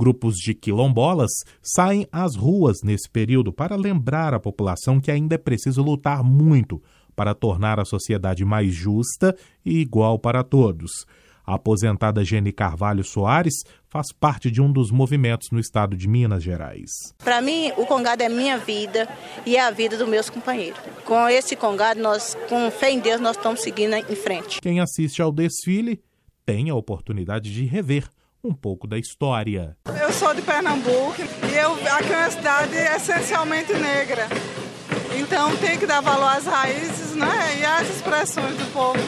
Grupos de quilombolas saem às ruas nesse período para lembrar a população que ainda é preciso lutar muito para tornar a sociedade mais justa e igual para todos. A aposentada Jenny Carvalho Soares faz parte de um dos movimentos no estado de Minas Gerais. Para mim, o Congado é minha vida e é a vida dos meus companheiros. Com esse Congado, nós, com fé em Deus, nós estamos seguindo em frente. Quem assiste ao desfile tem a oportunidade de rever um pouco da história. Eu sou de Pernambuco e eu, aqui é uma cidade essencialmente negra. Então tem que dar valor às raízes né, e às expressões do povo.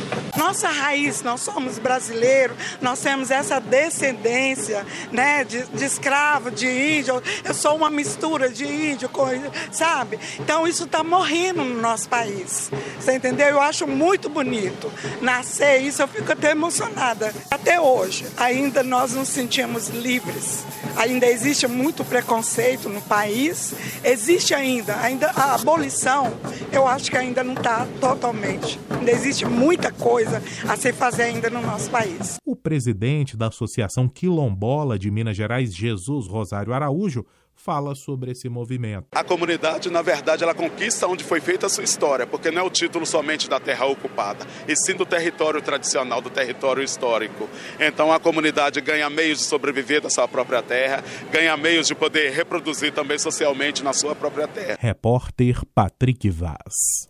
Nossa raiz, nós somos brasileiros, nós temos essa descendência né, de, de escravo, de índio. Eu sou uma mistura de índio, com, sabe? Então isso está morrendo no nosso país. Você entendeu? Eu acho muito bonito nascer isso, eu fico até emocionada. Até hoje, ainda nós nos sentimos livres. Ainda existe muito preconceito no país, existe ainda, ainda a abolição, eu acho que ainda não está totalmente. Ainda existe muita coisa a se fazer ainda no nosso país. O presidente da Associação Quilombola de Minas Gerais, Jesus Rosário Araújo, fala sobre esse movimento. A comunidade, na verdade, ela conquista onde foi feita a sua história, porque não é o título somente da terra ocupada, e sim do território tradicional, do território histórico. Então a comunidade ganha meios de sobreviver da sua própria terra, ganha meios de poder reproduzir também socialmente na sua própria terra. Repórter Patrick Vaz.